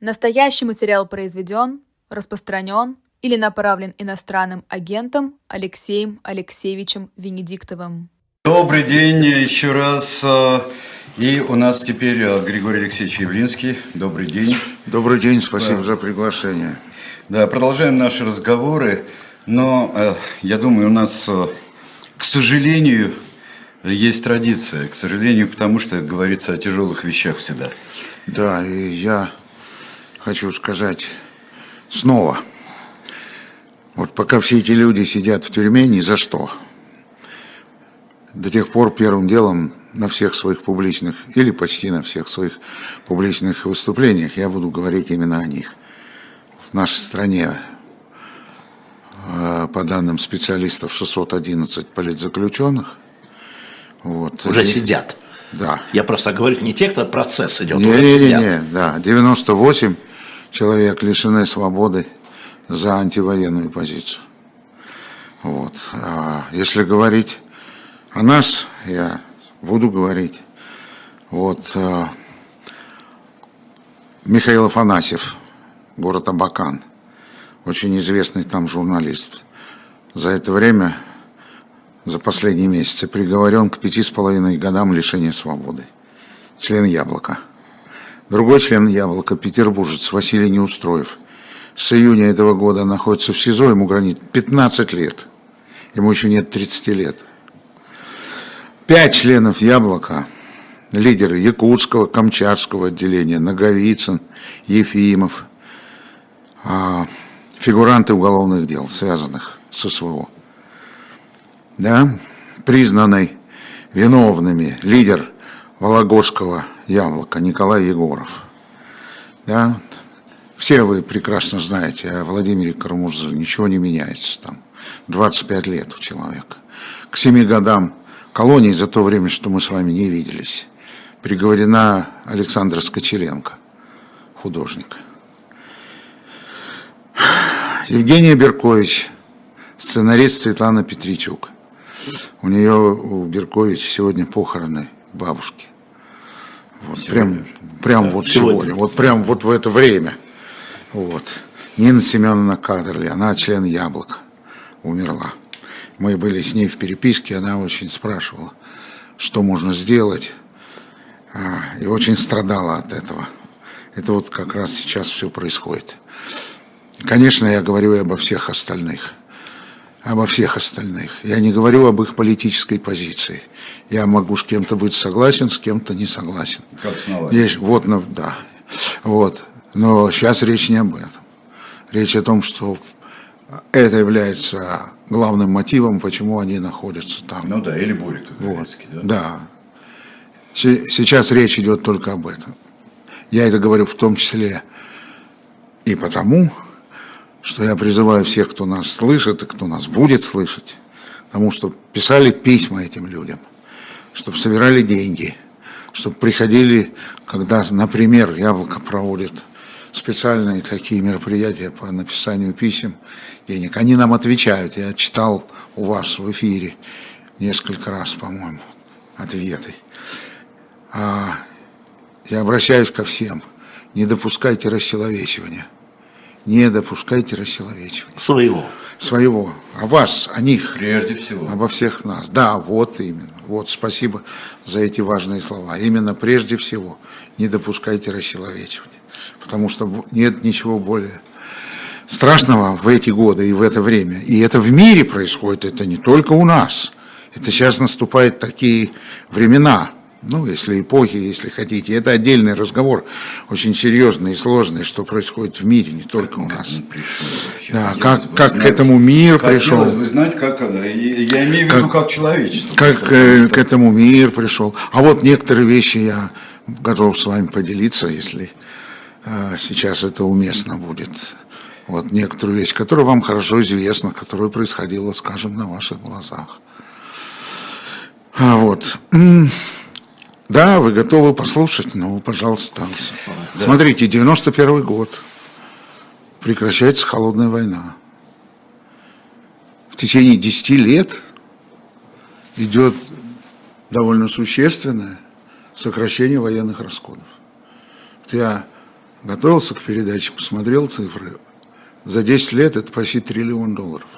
Настоящий материал произведен, распространен или направлен иностранным агентом Алексеем Алексеевичем Венедиктовым. Добрый день еще раз. э, И у нас теперь э, Григорий Алексеевич Явлинский. Добрый день. Добрый день, спасибо за приглашение. Да, продолжаем наши разговоры, но э, я думаю, у нас, э, к сожалению, есть традиция. К сожалению, потому что говорится о тяжелых вещах всегда. Да, и я хочу сказать снова. Вот пока все эти люди сидят в тюрьме, ни за что. До тех пор первым делом на всех своих публичных, или почти на всех своих публичных выступлениях я буду говорить именно о них. В нашей стране, э, по данным специалистов, 611 политзаключенных. Вот. Уже И- сидят. Да. Я просто говорю, не те, кто процесс идет, Не, уже не, не, сидят. не, да, 98 человек лишены свободы за антивоенную позицию. Вот. А если говорить о нас, я буду говорить. Вот. а, Михаил Афанасьев, город Абакан, очень известный там журналист. За это время, за последние месяцы, приговорен к пяти с половиной годам лишения свободы член «Яблока». Другой член «Яблока» – петербуржец Василий Неустроев. С июня этого года находится в СИЗО, ему гранит 15 лет. Ему еще нет 30 лет. Пять членов «Яблока» – лидеры Якутского, Камчатского отделения, Наговицын, Ефимов, а, фигуранты уголовных дел, связанных с СВО. Да, признанный виновными лидер Вологодского яблока Николай Егоров. Да? Все вы прекрасно знаете о Владимире Карамурзе, ничего не меняется там. 25 лет у человека. К 7 годам колонии за то время, что мы с вами не виделись, приговорена Александра Скочеленко, художник. Евгения Беркович, сценарист Светлана Петричук. У нее, у Беркович, сегодня похороны бабушки. Вот, прям, прям вот сегодня. сегодня, вот прям вот в это время. Вот. Нина Семеновна Кадерли, она член Яблок, умерла. Мы были с ней в переписке, она очень спрашивала, что можно сделать, а, и очень страдала от этого. Это вот как раз сейчас все происходит. Конечно, я говорю и обо всех остальных. Обо всех остальных. Я не говорю об их политической позиции. Я могу с кем-то быть согласен, с кем-то не согласен. Как. Есть, вот, ну, да. Вот. Но сейчас речь не об этом. Речь о том, что это является главным мотивом, почему они находятся там. Ну да, или Бурик Вот. Да? Да. Се- Сейчас речь идет только об этом. Я это говорю в том числе и потому, что я призываю всех, кто нас слышит и кто нас будет слышать, тому, что писали письма этим людям, чтобы собирали деньги, чтобы приходили, когда, например, Яблоко проводит специальные такие мероприятия по написанию писем, денег. Они нам отвечают. Я читал у вас в эфире несколько раз, по-моему, ответы. А, я обращаюсь ко всем. Не допускайте рассиловечивания. Не допускайте рассиловечивания. Своего. Своего. О вас, о них. Прежде всего. Обо всех нас. Да, вот именно. Вот, спасибо за эти важные слова. Именно прежде всего не допускайте рассиловечивания. Потому что нет ничего более страшного в эти годы и в это время. И это в мире происходит, это не только у нас. Это сейчас наступают такие времена, ну, если эпохи, если хотите. Это отдельный разговор, очень серьезный и сложный, что происходит в мире, не только у нас. Пришел. Да, как, как к знать- этому мир пришел. Хотелось бы знать, как Я имею в виду, как человечество. как э, к этому мир пришел. А вот некоторые вещи я готов с вами поделиться, если э, сейчас это уместно будет. Вот некоторую вещь, которая вам хорошо известна, которая происходила, скажем, на ваших глазах. А вот. Да, вы готовы послушать? Ну, пожалуйста. Смотрите, 91 год. Прекращается холодная война. В течение 10 лет идет довольно существенное сокращение военных расходов. Вот я готовился к передаче, посмотрел цифры. За 10 лет это почти триллион долларов.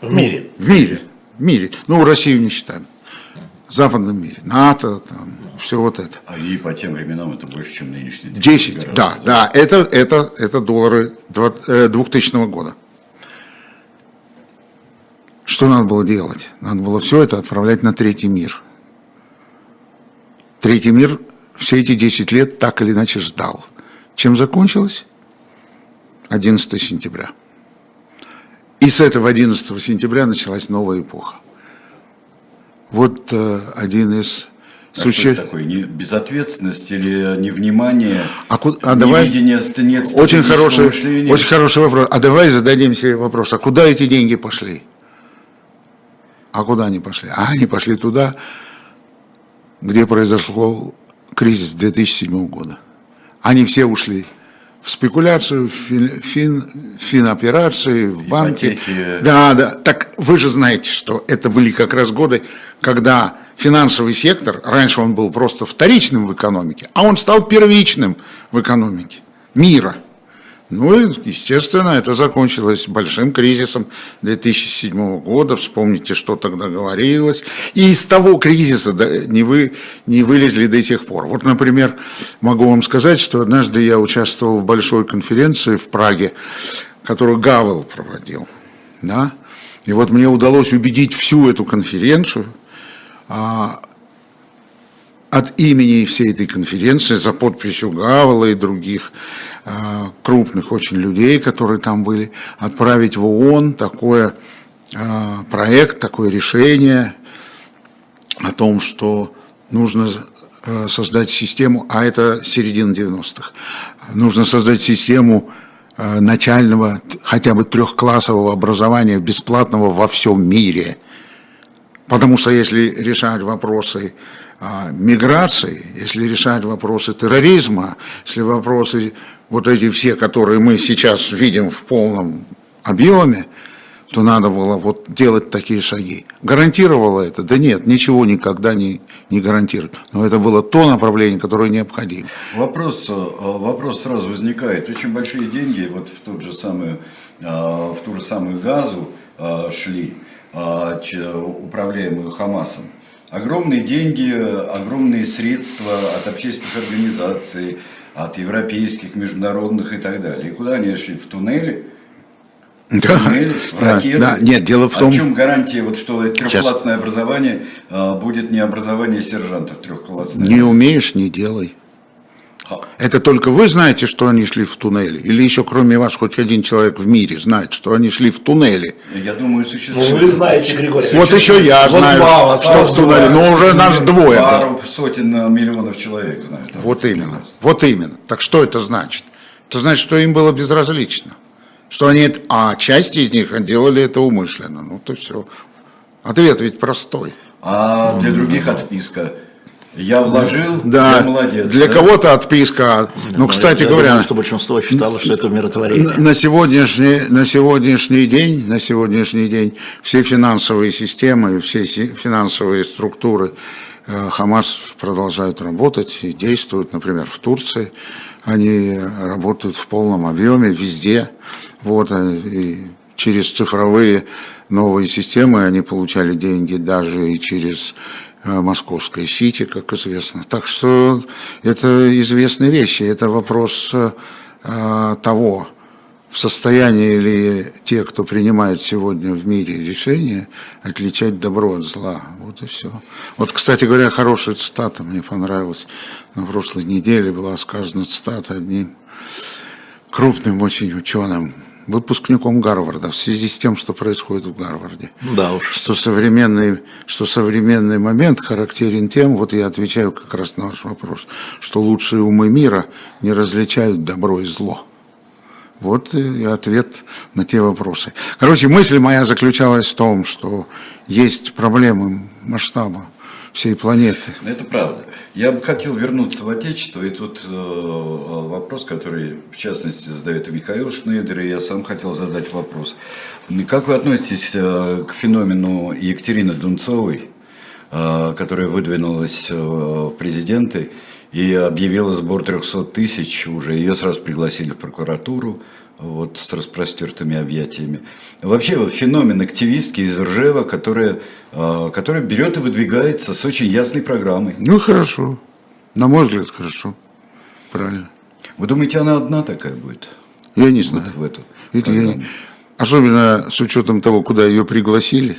В мире. В мире. В мире. Ну, Россию не считаем. В западном мире. НАТО, там, все вот это. А и по тем временам это больше, чем нынешний. 10, Гораздо да, больше. да, это, это, это доллары дво- э, 2000 года. Что надо было делать? Надо было все это отправлять на третий мир. Третий мир все эти 10 лет так или иначе ждал. Чем закончилось? 11 сентября. И с этого 11 сентября началась новая эпоха. Вот э, один из А что суще- это такое? Не, безответственность или невнимание? А, ку- а давай... Очень хороший, мышления? очень хороший вопрос. А давай зададим себе вопрос, а куда эти деньги пошли? А куда они пошли? А они пошли туда, где произошел кризис 2007 года. Они все ушли в спекуляцию, в фин, фин, финоперации, в банки. Ипотеки. Да, да. Так вы же знаете, что это были как раз годы, когда финансовый сектор, раньше он был просто вторичным в экономике, а он стал первичным в экономике мира. Ну и, естественно, это закончилось большим кризисом 2007 года. Вспомните, что тогда говорилось. И из того кризиса не, вы, не вылезли до сих пор. Вот, например, могу вам сказать, что однажды я участвовал в большой конференции в Праге, которую Гавел проводил. Да? И вот мне удалось убедить всю эту конференцию от имени всей этой конференции за подписью Гавела и других а, крупных очень людей, которые там были, отправить в ООН такое а, проект, такое решение о том, что нужно э, создать систему, а это середина 90-х, нужно создать систему э, начального, хотя бы трехклассового образования бесплатного во всем мире. Потому что если решать вопросы а, миграции, если решать вопросы терроризма, если вопросы вот эти все, которые мы сейчас видим в полном объеме, то надо было вот делать такие шаги. Гарантировало это? Да нет, ничего никогда не, не гарантирует. Но это было то направление, которое необходимо. Вопрос, э, вопрос сразу возникает. Очень большие деньги вот в тот же самый, э, в ту же самую газу э, шли, управляемую Хамасом. Огромные деньги, огромные средства от общественных организаций, от европейских, международных и так далее. И куда они шли? В туннели? Да, туннели? В да, ракеты? да. Нет, дело в А том- в чем гарантия, вот, что трехклассное образование э, будет не образование сержантов трехклассное? Не умеешь, не делай. Это только вы знаете, что они шли в туннели? Или еще кроме вас хоть один человек в мире знает, что они шли в туннели? Я думаю, Ну, существует. вы знаете, Григорий. Вот еще я Вот знаю, мало, что в туннеле, но уже нас двое. да. Пару сотен э, миллионов человек знают. Вот именно, вот именно. Так что это значит? Это значит, что им было безразлично. Что они, а часть из них делали это умышленно. Ну, то все. Ответ ведь простой. А для других отписка. Я вложил, Да, я молодец. для да? кого-то отписка. Ну, кстати я говоря, думаю, что большинство считало, что это умиротворение. На сегодняшний, на сегодняшний день, на сегодняшний день все финансовые системы, все финансовые структуры э, Хамас продолжают работать и действуют, например, в Турции. Они работают в полном объеме везде. Вот, э, и через цифровые новые системы они получали деньги даже и через э, московское Сити, как известно. Так что это известные вещи. Это вопрос э, того, в состоянии ли те, кто принимает сегодня в мире решения, отличать добро от зла. Вот и все. Вот, кстати говоря, хорошая цитата мне понравилась. На прошлой неделе была сказана цитата одним крупным очень ученым, выпускником Гарварда, в связи с тем, что происходит в Гарварде Да уж. что современный, что современный момент характерен тем, вот я отвечаю как раз на ваш вопрос, что лучшие умы мира не различают добро и зло. Вот и ответ на те вопросы. Короче, мысль моя заключалась в том, что есть проблемы масштаба всей планеты. Это правда. Я бы хотел вернуться в Отечество, и тут э, вопрос, который, в частности, задает и Михаил Шнейдер, и я сам хотел задать вопрос. Как вы относитесь э, к феномену Екатерины Дунцовой, э, которая выдвинулась э, в президенты и объявила сбор 300 тысяч уже. Ее сразу пригласили в прокуратуру вот, с распростертыми объятиями. Вообще вот, феномен активистки из Ржева, которая, э, которая берет и выдвигается с очень ясной программой. Ну, хорошо. На мой взгляд, хорошо. Правильно. Вы думаете, она одна такая будет? Я не знаю. Вот в эту Это я не- Особенно с учетом того, куда ее пригласили,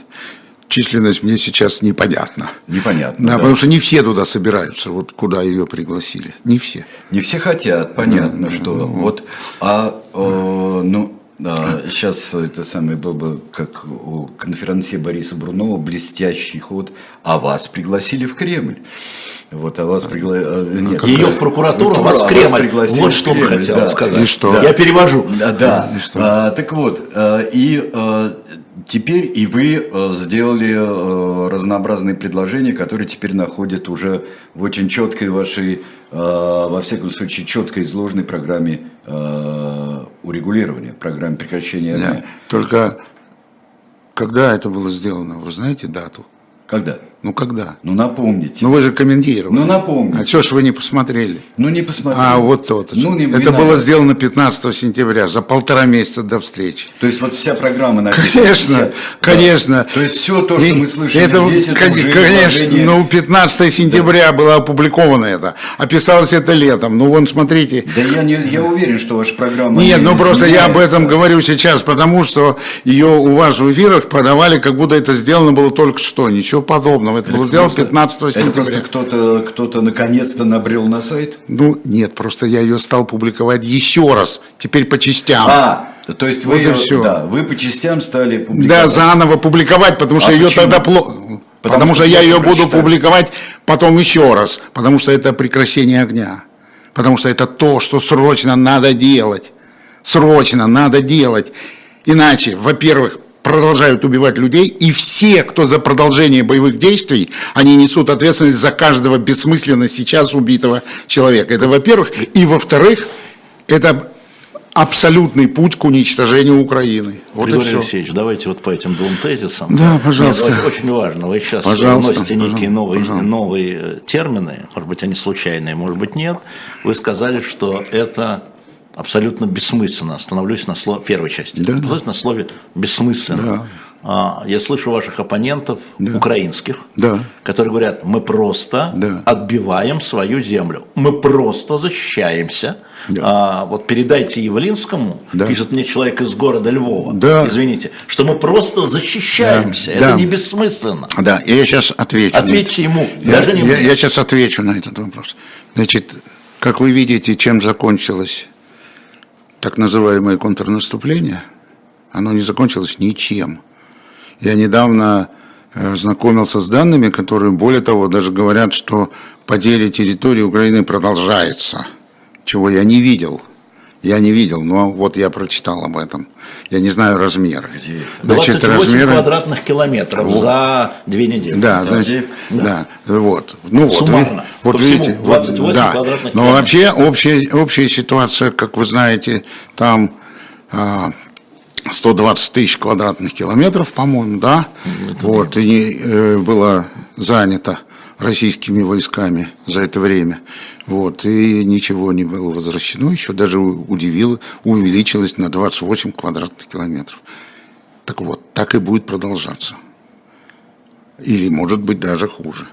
численность мне сейчас непонятна. Непонятно. Да, да. потому что не все туда собираются, вот куда ее пригласили. Не все. Не все хотят, понятно, что вот, а э, ну да, сейчас это самое был бы как у конференции Бориса Брунова блестящий ход, а вас пригласили в Кремль. Вот, а вас пригласили. Нет, Ее в прокуратуру, а вас в а Кремль. пригласили Вот что он хотел да. сказать. И что? Я перевожу. Да, да. И что? А, так вот, э, и э, теперь и вы э, сделали э, разнообразные предложения, которые теперь находят уже в очень четкой вашей, э, во всяком случае, четко изложенной программе э, урегулирования, программе прекращения огня. Да. Только когда это было сделано, вы знаете дату? Когда? Ну когда? Ну напомните. Ну вы же комментировали. Ну, напомните. А что ж вы не посмотрели? Ну не посмотрели. А вот же. Ну, не это надо. было сделано 15 сентября, за полтора месяца до встречи. То есть вот вся программа написана. Конечно, вся- конечно. Да. То есть все то, что И мы слышали это, здесь, это кон- уже конечно, изложение- ну 15 сентября было опубликовано это, описалось это летом. Ну вон смотрите. Да я, не, я уверен, что ваша программа... Нет, не ну просто я об этом говорю сейчас, потому что ее у вас в эфирах подавали, как будто это сделано было только что. Ничего подобного. Это, было сделано просто- 15 Это сентября. просто кто-то, кто-то наконец-то набрел на сайт? Ну, нет, просто я ее стал публиковать еще раз, теперь по частям. А, то есть вы, Вот и всё. да, вы по частям стали Да, публиковать. заново публиковать, потому что А ее почему? тогда плохо. Потому, что, что я ее буду прочитали. публиковать потом еще раз. Потому что это прекращение огня. Потому что это то, что срочно надо делать. Срочно надо делать. Иначе, во-первых, продолжают убивать людей, и все, кто за продолжение боевых действий, они несут ответственность за каждого бессмысленно сейчас убитого человека. Это во-первых. И во-вторых, это абсолютный путь к уничтожению Украины. Вот и Григорий все. Алексеевич, давайте вот по этим двум тезисам. Да, пожалуйста. Нет, очень, важно. Вы сейчас Пожалуйста, вносите некие новые, пожалуйста. новые э, термины, может быть, они случайные, может быть, нет. Вы сказали, что это абсолютно бессмысленно. Остановлюсь на слове, первой части. Да, да. На слове бессмысленно. Да. А, я слышу ваших оппонентов, Да. украинских, Да. которые говорят, мы просто Да. отбиваем свою землю, мы просто защищаемся. Да. А, вот передайте Явлинскому, Да. пишет мне человек из города Львова, Да. извините, что мы просто защищаемся. Да. Это Да. не бессмысленно. Да, и я сейчас отвечу. Ответьте ему, Я, даже не я, я сейчас отвечу на этот вопрос. Значит, как вы видите, чем закончилось так называемое контрнаступление, оно не закончилось ничем. Я недавно э, знакомился с данными, которые, более того, даже говорят, что потеря территории Украины продолжается, чего я не видел. Я не видел, но вот я прочитал об этом. Я не знаю размеры. 28 квадратных километров Вот. за две недели. Да, Да, значит, да. да. вот. Ну вот, Суммарно. вы- вот По всему видите, вот, 28 да. квадратных Но километров. вообще общая, общая ситуация, как вы знаете, там а, 120 тысяч квадратных километров, по-моему, да, вот, и э, было занято российскими войсками за это время. Вот, и ничего не было возвращено, еще даже удивило, увеличилось на 28 квадратных километров. Так вот, так и будет продолжаться. Или, может быть, даже хуже.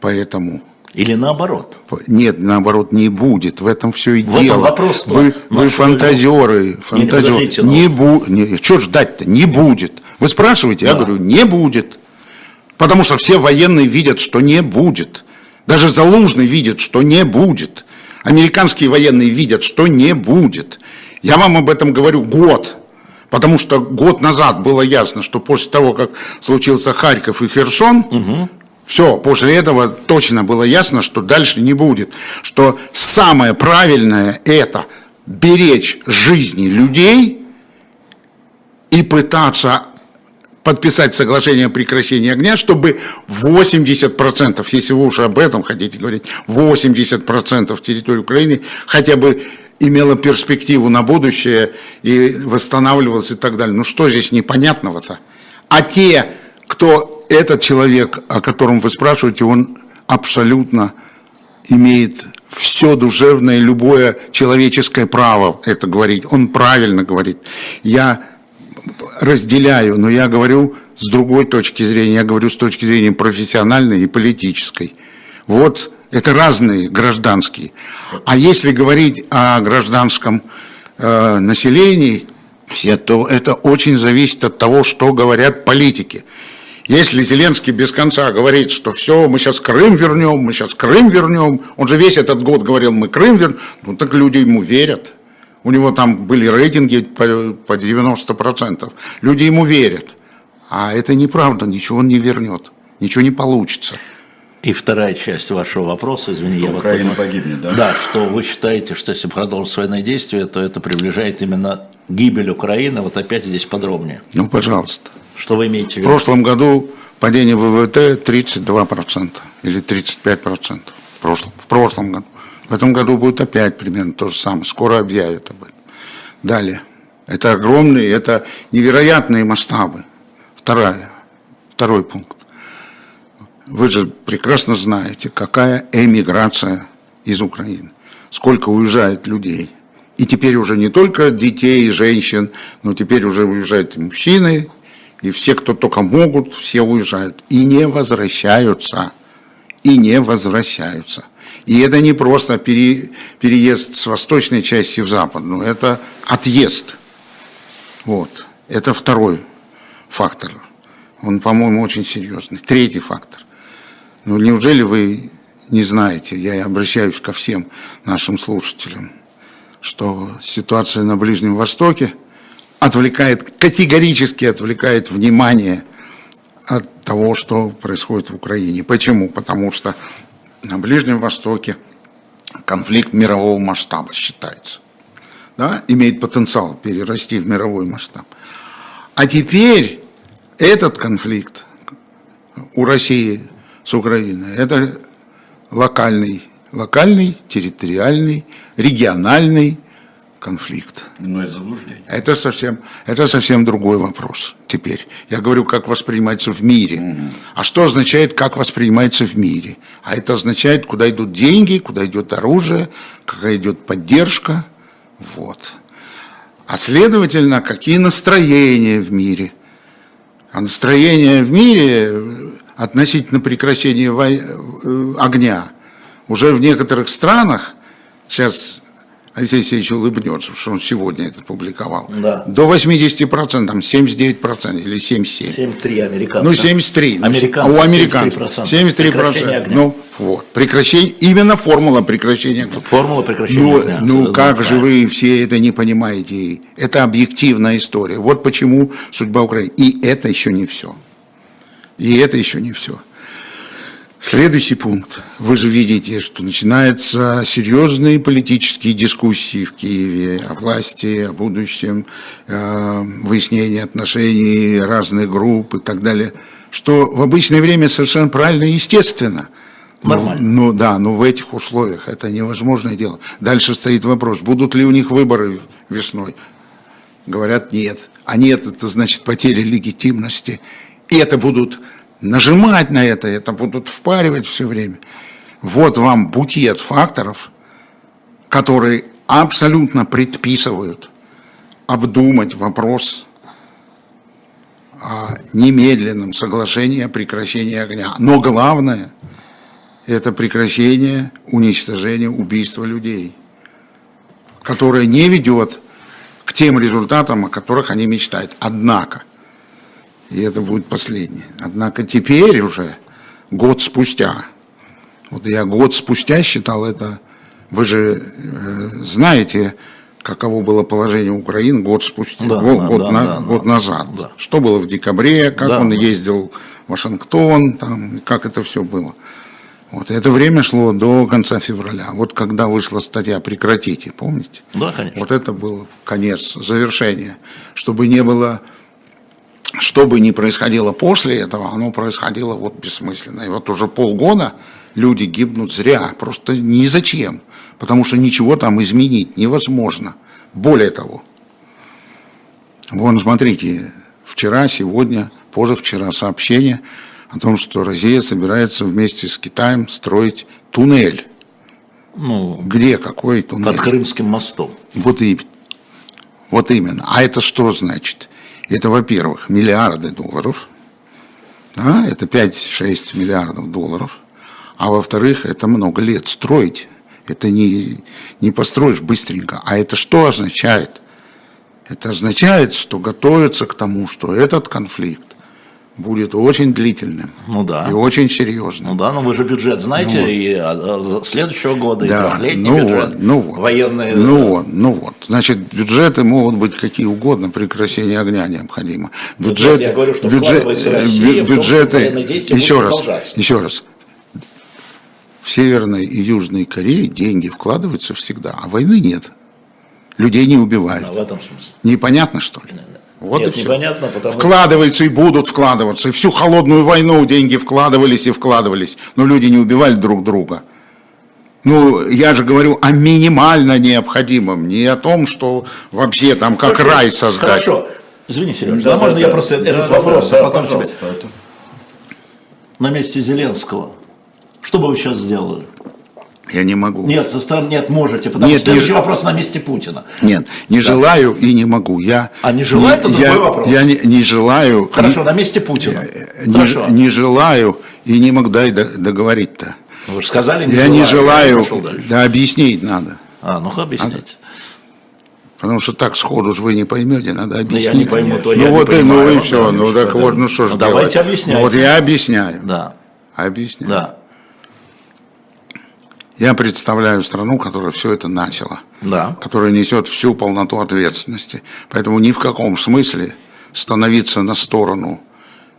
Поэтому... Или наоборот. Нет, наоборот, не будет. В этом все и В этом дело. вопрос Вы, вы фантазеры. фантазеры. подождите, ну. Не будет. Что ждать-то? Не будет. Вы спрашиваете, я Да. говорю, не будет. Потому что все военные видят, что не будет. Даже Залужный видит, что не будет. Американские военные видят, что не будет. Я вам об этом говорю год. Потому что год назад было ясно, что после того, как случился Харьков и Херсон, все, после этого точно было ясно, что дальше не будет. Что самое правильное это беречь жизни людей и пытаться подписать соглашение о прекращении огня, чтобы 80%, если вы уж об этом хотите говорить, 80% территории Украины хотя бы имела перспективу на будущее и восстанавливалась и так далее. Ну что здесь непонятного-то? А те, кто этот человек, о котором вы спрашиваете, он абсолютно имеет все душевное, любое человеческое право это говорить. Он правильно говорит. Я разделяю, но я говорю с другой точки зрения, я говорю с точки зрения профессиональной и политической. Вот это разные гражданские. А если говорить о гражданском э, населении, все, то это очень зависит от того, что говорят политики. Если Зеленский без конца говорит, что все, мы сейчас Крым вернем, мы сейчас Крым вернем, он же весь этот год говорил, мы Крым вернем, ну так люди ему верят. У него там были рейтинги по 90%. Люди ему верят. А это неправда, ничего он не вернет, ничего не получится. И вторая часть вашего вопроса, извини, что я Украина вот погибнет, да? Да, что вы считаете, что если продолжить военные действия, то это приближает именно гибель Украины. Вот опять здесь подробнее. Ну, пожалуйста. Что вы имеете в виду? В прошлом году падение ВВТ 32% или 35%. В прошлом, в прошлом году. В этом году будет опять примерно то же самое. Скоро объявят об этом. Далее. Это огромные, это невероятные масштабы. Вторая, второй пункт. Вы же прекрасно знаете, какая эмиграция из Украины. Сколько уезжает людей. И теперь уже не только детей и женщин, но теперь уже уезжают и мужчины, и все, кто только могут, все уезжают. И не возвращаются. И не возвращаются. И это не просто пере, переезд с восточной части в западную, это отъезд. Вот. Это второй фактор. Он, по-моему, очень серьезный. Третий фактор. Ну, неужели вы не знаете, я обращаюсь ко всем нашим слушателям, что ситуация на Ближнем Востоке отвлекает, категорически отвлекает внимание от того, что происходит в Украине. Почему? Потому что на Ближнем Востоке конфликт мирового масштаба считается. Да? Имеет потенциал перерасти в мировой масштаб. А теперь этот конфликт у России с Украиной, это локальный, локальный, территориальный, региональный конфликт. Но это заблуждение. Это совсем, это совсем другой вопрос теперь. Я говорю, как воспринимается в мире. Угу. А что означает, как воспринимается в мире? А это означает, куда идут деньги, куда идет оружие, какая идет поддержка. Вот. А следовательно, какие настроения в мире. А настроения в мире относительно прекращения э, огня уже в некоторых странах, сейчас Алексей Алексеевич улыбнется, что он сегодня это публиковал, да. до 80%, там 79% или 77%. 73 американцев. Ну, 73. Американцев, а у американцев 73%. 73%. Ну, вот. Прекращение, именно формула прекращения огня. Формула прекращения ну, огня. Ну, как же вы все это не понимаете? Это объективная история. Вот почему судьба Украины. И это еще не все. И это еще не все. Следующий пункт. Вы же видите, что начинаются серьезные политические дискуссии в Киеве о власти, о будущем, э, выяснении отношений разных групп и так далее, что в обычное время совершенно правильно и естественно. Нормально. Ну, ну да, но в этих условиях это невозможное дело. Дальше стоит вопрос, будут ли у них выборы весной. Говорят, нет. А нет, это значит потеря легитимности. И это будут нажимать на это, это будут впаривать все время. Вот вам букет факторов, которые абсолютно предписывают обдумать вопрос о немедленном соглашении о прекращении огня. Но главное – это прекращение уничтожения убийства людей, которое не ведет к тем результатам, о которых они мечтают. Однако – и это будет последнее. Однако теперь уже, год спустя, вот я год спустя считал это, вы же э, знаете, каково было положение Украины год спустя, да, год, да, год, да, на, да, год да, назад. Да. Что было в декабре, как да, он да. ездил в Вашингтон, там, как это все было. Вот это время шло до конца февраля. Вот когда вышла статья «Прекратите», помните? Да, конечно. Вот это был конец, завершение. Чтобы не было что бы ни происходило после этого, оно происходило вот бессмысленно. И вот уже полгода люди гибнут зря, просто ни зачем, потому что ничего там изменить невозможно. Более того, вон, смотрите, вчера, сегодня, позавчера сообщение о том, что Россия собирается вместе с Китаем строить туннель Ну, Где какой туннель? под Крымским мостом. Вот и вот именно. А это что значит? Это, во-первых, миллиарды долларов. Да, это 5-6 миллиардов долларов. А во-вторых, это много лет строить. Это не, не построишь быстренько. А это что означает? Это означает, что готовится к тому, что этот конфликт будет очень длительным Ну да. и очень серьезным. Ну да, но вы же бюджет знаете, и а, а, следующего года, и Да, трехлетний ну бюджет, вот, ну вот. военные. Ну вот, ну вот. Значит, бюджеты могут быть какие угодно, прекращение огня необходимо. Бюджет, я говорю, что э, Россия том, бюджеты, еще раз, еще раз. В Северной и Южной Корее деньги вкладываются всегда, а войны нет. Людей не убивают. А, в этом смысле. Непонятно, что ли? Вот Нет, и всё. непонятно, потому. Вкладываются и будут вкладываться. И всю холодную войну деньги вкладывались и вкладывались. Но люди не убивали друг друга. Ну, я же говорю о минимально необходимом, не о том, что вообще там как Хорошо, рай создать. Хорошо. Извини, Сереж, да, можно я просто этот вопрос, а потом тебе... пожалуйста, это- На месте Зеленского. Что бы вы сейчас сделали? Я не могу. Нет, со стороны нет, можете, потому Нет, что следующий не- вопрос на месте Путина. Нет, не желаю и не могу. Я А не желаю, это я, другой вопрос. Я не, не желаю. Хорошо, на месте Путина. Э, Не, Хорошо. не желаю и не могу дай до- договорить-то. Вы же сказали, не я желаю. не желаю, дальше. да объяснить надо. А, ну-ка объясните. Потому что так сходу же вы не поймете, надо объяснить. я не пойму, то ну я не вот и, ну понимаю, и вот все, да, ну так вот, ну что ж Ну, делать? давайте объясняйте. Вот я объясняю. Да, Объясняю. да, Я представляю страну, которая все это начала. да. которая несет всю полноту ответственности. Поэтому ни в каком смысле становиться на сторону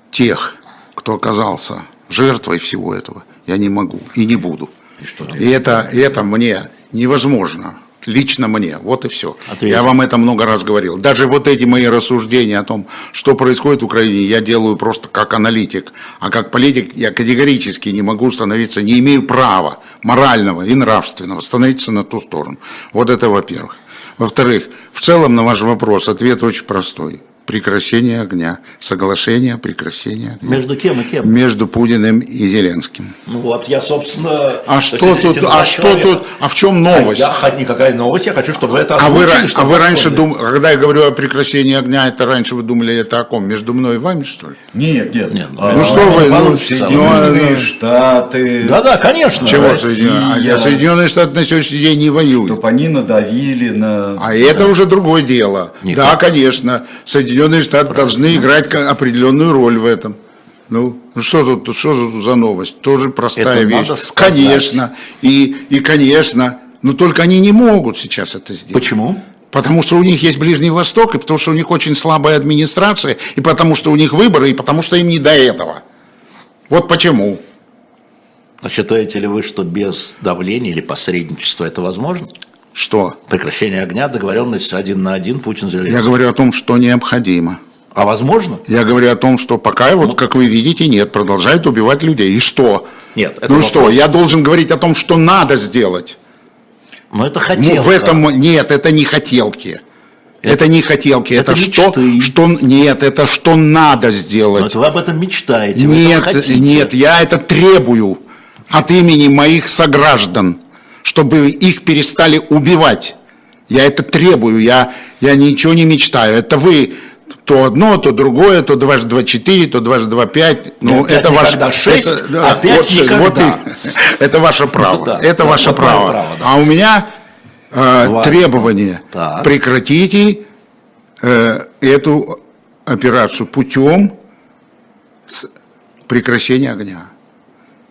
тех, кто оказался жертвой всего этого, я не могу и не буду. И что И это, и это мне невозможно. Лично мне. Вот и все. Ответьте. Я вам это много раз говорил. Даже вот эти мои рассуждения о том, что происходит в Украине, я делаю просто как аналитик. А как политик я категорически не могу становиться, не имею права морального и нравственного становиться на ту сторону. Вот это во-первых. Во-вторых, в целом на ваш вопрос ответ очень простой. Прекращение огня. Соглашение о прекращении огня. Между кем и кем? Между Путиным и Зеленским. Ну вот я, собственно... А то что тут, а что человека- тут, а в чем новость? А я, никакая новость, я хочу, чтобы вы это А вы, озвучили, ра- чтобы а вы раньше думали, когда я говорю о прекращении огня, это раньше вы думали это о ком? Между мной и вами, что ли? Нет, нет. Нет, ну, А, ну что вы, ну. Соединенные Ну, Штаты, Да-да, конечно. Чего Россия. Соединенные? А Соединенные Штаты на сегодняшний день не воюют. чтобы они надавили на... А это уже другое дело. Никак. Да, конечно. Соединенные Штаты должны играть определенную роль в этом. Ну, ну что тут, что тут за новость? Тоже простая Это вещь. Конечно. И, и, конечно, но только они не могут сейчас это сделать. Почему? Потому что у них есть Ближний Восток, и потому что у них очень слабая администрация, и потому что у них выборы, и потому что им не до этого. Вот почему. А считаете ли вы, что без давления или посредничества это возможно? Что? Прекращение огня, договоренность один на один, Путин Зеленский. Я говорю о том, что необходимо. А возможно? Я говорю о том, что пока, вот как вы видите, нет, продолжают убивать людей. И что? Нет, это ну вопрос- что, я должен говорить о том, что надо сделать. Ну это Ну, хотелка. в этом нет, это не хотелки. Это, не хотелки, это это, что, мечты. что нет, это что надо Но сделать. это вы об этом мечтаете, Нет, хотите. нет, я это требую от имени моих сограждан, чтобы их перестали убивать. Я это требую, я, я ничего не мечтаю. Это вы то одно, то другое, то дважды два четыре, то дважды два пять. Ну, это ваше шесть, да, а пять вот, вот и- это ваше право. Да, это да, ваше вот право. право, да. А у меня э, требование Так. прекратите э, эту операцию путем прекращения огня.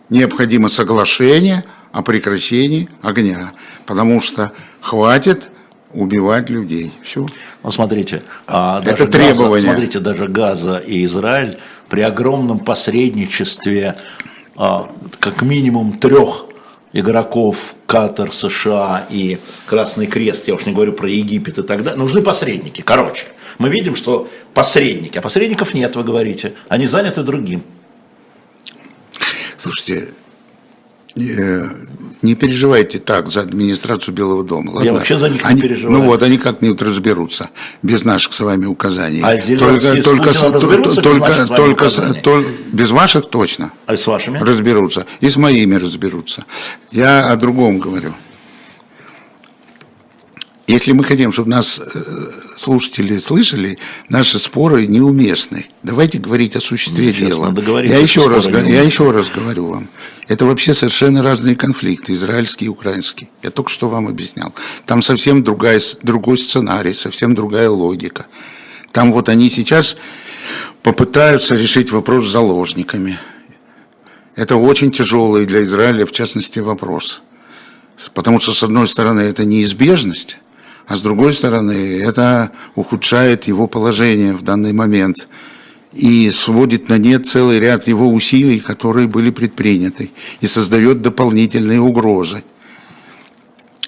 Необходимо соглашение о прекращении огня, потому что хватит убивать людей. Все. Ну, смотрите, а Это требование. Газа, смотрите, даже Газа и Израиль при огромном посредничестве а, как минимум трех игроков Катар, США и Красный Крест, я уж не говорю про Египет и так далее, нужны посредники. Короче, мы видим, что посредники, а посредников нет, вы говорите, они заняты другим. Слушайте, не переживайте так за администрацию Белого дома. ладно? вообще за них не Они- переживаю. Ну вот, они как-нибудь разберутся без наших с вами указаний. А Путиным с- разберутся без только, вами только, с- указаний? тол- без ваших точно А с вашими? разберутся. И с моими разберутся. Я о другом говорю. Если мы хотим, чтобы нас э, слушатели слышали, наши споры неуместны. Давайте говорить о существе Сейчас дела. Я еще, раз, я еще раз говорю вам. Это вообще совершенно разные конфликты, израильский и украинский. Я только что вам объяснял. Там совсем другая, другой сценарий, совсем другая логика. Там вот они сейчас попытаются решить вопрос с заложниками. Это очень тяжелый для Израиля, в частности, вопрос. Потому что, с одной стороны, это неизбежность, а с другой стороны, это ухудшает его положение в данный момент и сводит на нет целый ряд его усилий, которые были предприняты, и создает дополнительные угрозы.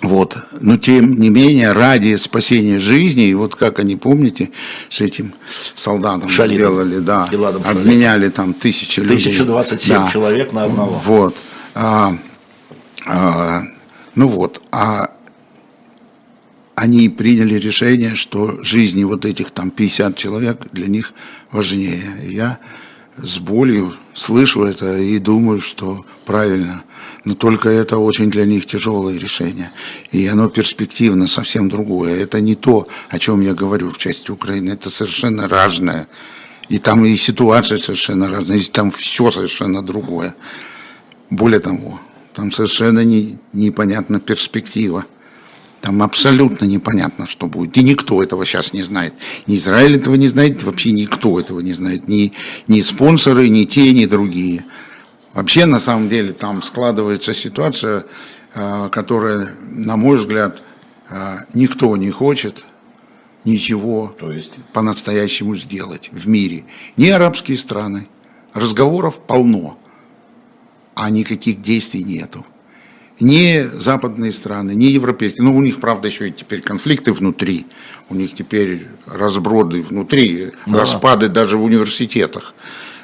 Вот. Но тем не менее, ради спасения жизни, и вот как они, помните, с этим солдатом Шалидом. сделали, да, Шалидом. обменяли там тысячи людей. 1027 Да. человек на одного. Вот. А, а, ну вот. А они приняли решение, что жизни вот этих там 50 человек для них важнее. Я с болью слышу это и думаю, что правильно. Но только это очень для них тяжелое решение. И оно перспективно совсем другое. Это не то, о чем я говорю в части Украины. Это совершенно разное. И там и ситуация совершенно разная, и там все совершенно другое. Более того, там совершенно не, непонятна перспектива. Там абсолютно непонятно, что будет. И никто этого сейчас не знает. Ни Израиль этого не знает, вообще никто этого не знает. Ни, ни спонсоры, ни те, ни другие. Вообще, на самом деле, там складывается ситуация, э, которая, на мой взгляд, э, никто не хочет ничего То есть? по-настоящему сделать в мире. Ни арабские страны. Разговоров полно, а никаких действий нету. Ни западные страны, ни европейские. Ну, у них, правда, еще и теперь конфликты внутри. У них теперь разброды внутри, распады даже в университетах.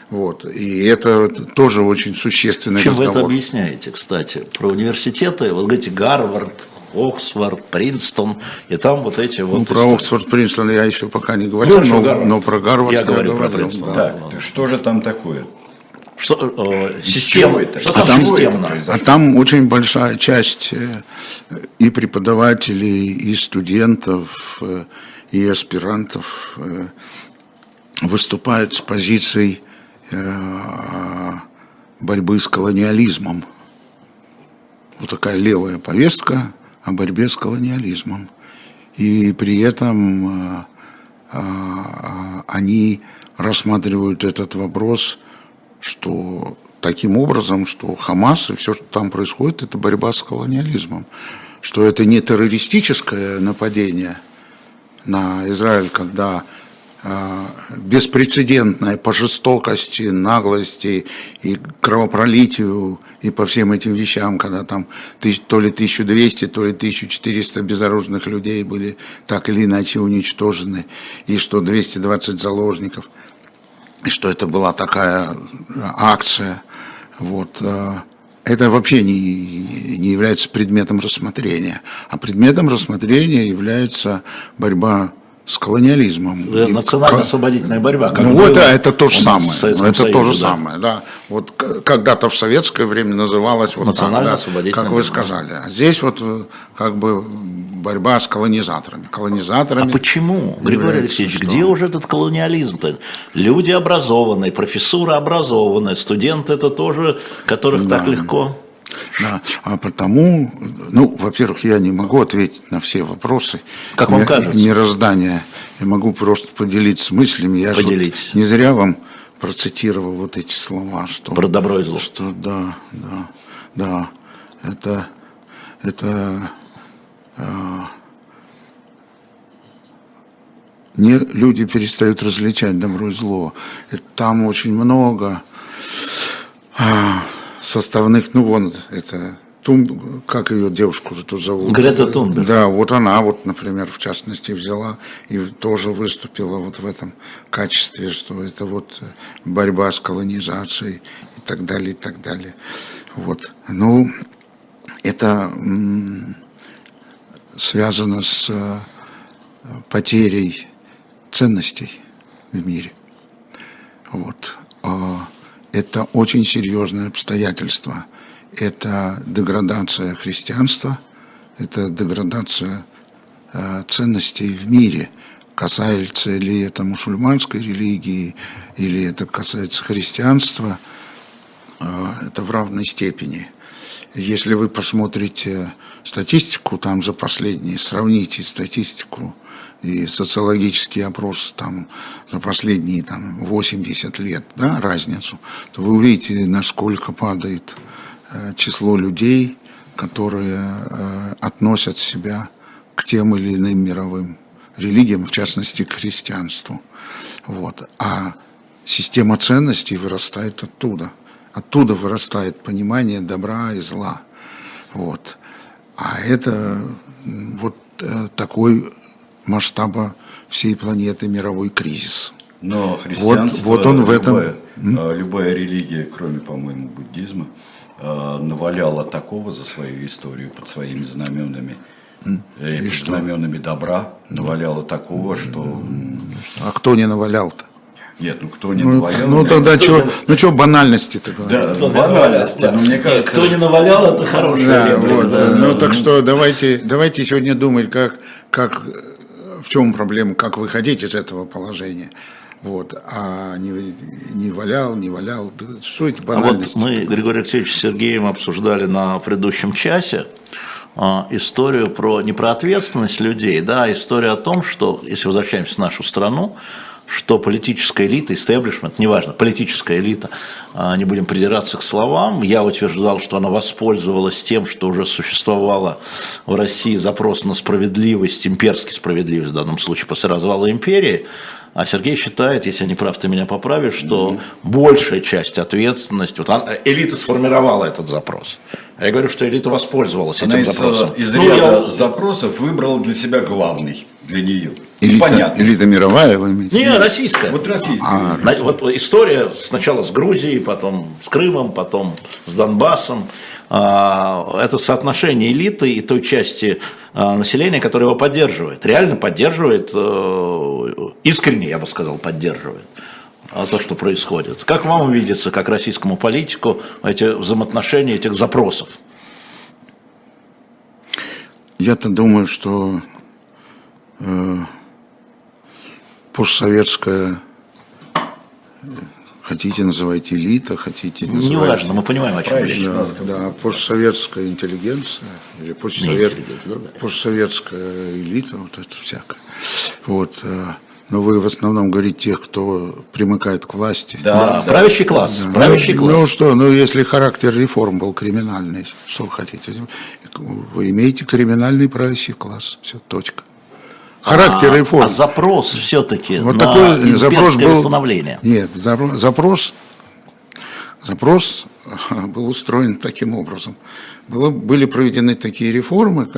Вот. И это тоже очень существенный Чем вы это разговор. объясняете, кстати? Про университеты, вы говорите, Гарвард, Оксфорд, Принстон, и там вот эти вот... Ну, про истории. Оксфорд, Принстон я еще пока не говорил, хорошо, но, Гарвард. но про Гарвард Я говорю про Принстон. да. Так, что же там такое? Что, э, чего система, это? что А там системно? А там очень большая часть э, и преподавателей, и студентов, э, и аспирантов э, выступают с позицией борьбы с колониализмом. Вот такая левая повестка о борьбе с колониализмом. И при этом они рассматривают этот вопрос, что таким образом, что Хамас и все, что там происходит, это борьба с колониализмом. Что это не террористическое нападение на Израиль, когда э, беспрецедентное по жестокости, наглости и кровопролитию и по всем этим вещам, когда там то ли 1200, то ли 1400 безоружных людей были так или иначе уничтожены, и что 220 заложников, и что это была такая акция. Вот. э, Это вообще не, не является предметом рассмотрения. А предметом рассмотрения является борьба с колониализмом. Национально-освободительная борьба. как ну, было это, это то же самое. Советском это то Союзе, же да. самое, да. Вот когда-то в советское время называлось вот да, Национально-освободительная как вы сказали. А здесь вот э, как бы борьба с колонизаторами. Колонизаторами. А почему, Григорий Алексеевич, что? где уже этот колониализм-то? Люди образованные, профессура образованная, студенты это тоже, которых так легко. Да, а потому, ну, во-первых, я не могу ответить на все вопросы. Как вам Ми- кажется? Мироздания. Я могу просто поделиться мыслями. Я Поделитесь. не зря вам процитировал вот эти слова, что... Про добро и зло. Что да, да, да. Это, это а, не, люди перестают различать добро и зло. И там очень много а, составных, ну вон это Тун, как ее девушку тут зовут? Грета Тунберг. Да, вот она, вот, например, в частности, взяла и тоже выступила вот в этом качестве, что это вот борьба с колонизацией и так далее, и так далее. Вот. Ну, это связано с э, потерей ценностей в мире. Вот. Это очень серьезное обстоятельство. Это деградация христианства, это деградация э, ценностей в мире. Касается ли это мусульманской религии, или это касается христианства, э, это в равной степени. Если вы посмотрите статистику там за последние, сравните статистику и социологический опрос там за последние там 80 лет, да, разницу, то вы увидите, насколько падает э, число людей, которые э, относят себя к тем или иным мировым религиям, в частности к христианству. Вот. А система ценностей вырастает оттуда. Оттуда вырастает понимание добра и зла. Вот. А это вот э, такой масштаба всей планеты мировой кризис. Но христианство, вот, вот он в этом... любая, любая религия, кроме, по-моему, буддизма, э, наваляла такого за свою историю под своими знаменами, и, и под знаменами добра, наваляла такого, что... А кто не навалял-то? Нет, ну кто не ну, навалял? Ну тогда что, ну что банальности-то Да, кто банальности, но мне кажется... Кто не навалял, это хорошая да, реплика, вот, да, ну да. так что давайте, давайте сегодня думать, как, как, в чем проблема, как выходить из этого положения. Вот, а не, не валял, не валял, да что эти А банальности? вот мы, Григорий Алексеевич, с Сергеем обсуждали на предыдущем часе а, историю про, не про ответственность людей, да, а история о том, что, если возвращаемся в нашу страну, что политическая элита, истеблишмент, неважно, политическая элита, а, не будем придираться к словам, я утверждал, что она воспользовалась тем, что уже существовало в России запрос на справедливость, имперский справедливость в данном случае после развала империи, а Сергей считает, если я не прав, ты меня поправишь, что большая часть ответственности, вот она- элита сформировала этот запрос. А я говорю, что элита воспользовалась Она этим из, запросом. э, из Ну, ряда я- запросов выбрала для себя главный для нее. Элита, Понятно. элита мировая, вы имеете? Не, российская. Вот российский. А, Вот история сначала с Грузией, потом с Крымом, потом с Донбассом. А, Это соотношение элиты и той части а, населения, которая его поддерживает. Реально поддерживает, э, искренне, я бы сказал, поддерживает а, то, что происходит. Как вам видится, как российскому политику, эти взаимоотношения этих запросов? Я-то думаю, что постсоветская, э, хотите называйте элита, хотите называйте... Неважно, мы понимаем, о чем речь. Да, да, постсоветская интеллигенция или постсовет, Не да. постсоветская элита, вот это всякое. Вот, э, но вы в основном говорите тех, кто примыкает к власти. Да, правящий класс, Да, правящий ну, класс. ну что, ну если характер реформ был криминальный, что вы хотите? Вы имеете криминальный правящий класс. Все, точка. Характер а, реформ. а запрос все-таки Вот на такой запрос был. восстановление. Нет, запрос, запрос был устроен таким образом. Было, были проведены такие реформы,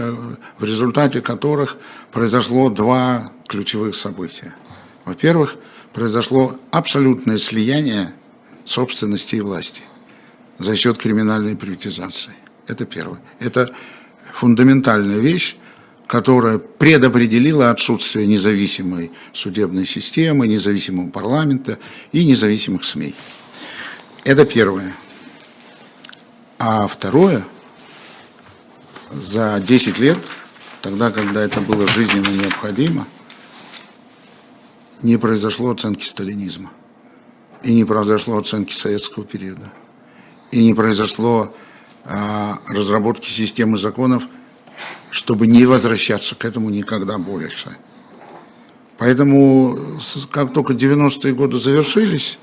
в результате которых произошло два ключевых события. Во-первых, произошло абсолютное слияние собственности и власти за счет криминальной приватизации. Это первое. Это фундаментальная вещь, которая предопределила отсутствие независимой судебной системы, независимого парламента и независимых СМИ. Это первое. А второе, за 10 лет, тогда, когда это было жизненно необходимо, не произошло оценки сталинизма. И не произошло оценки советского периода. И не произошло а, разработки системы законов, чтобы не возвращаться к этому никогда больше. Поэтому, как только 90-е годы завершились,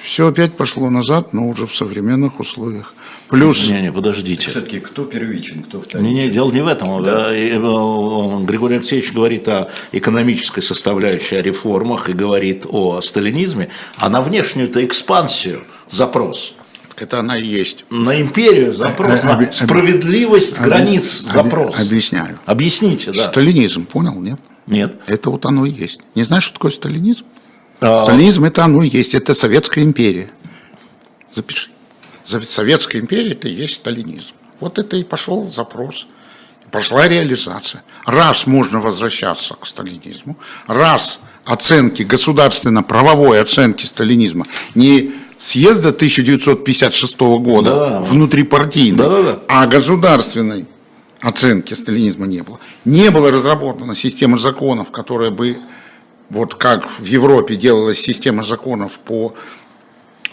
все опять пошло назад, но уже в современных условиях. Плюс Не, не, подождите. Все-таки кто первичен, кто вторичен? Не, не, дело не в этом. Э, э, э, Григорий Алексеевич говорит о экономической составляющей, о реформах и говорит о сталинизме, а на внешнюю-то экспансию запрос. Это она и есть. На империю запрос, Оби- на справедливость границ Оби- запрос. Объясняю. Объясните, да. Сталинизм, понял, нет? Нет. Это вот оно и есть. Не знаешь, что такое сталинизм? А, Сталинизм это оно и есть. Это Советская империя. Запиши. За- Советская империя это и есть сталинизм. Вот это и пошел запрос. Пошла реализация. Раз можно возвращаться к сталинизму, раз оценки, государственно-правовой оценки сталинизма не съезда 1956 года Да. внутрипартийной, Да-да-да. а государственной оценки сталинизма не было. Не было разработана система законов, которая бы, вот как в Европе делалась система законов по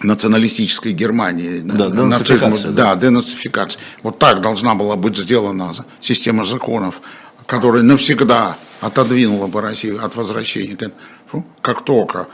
националистической Германии. Да, денацификация. Да, денацификация. Вот так должна была быть сделана система законов, которая навсегда отодвинула бы Россию от возвращения. Как только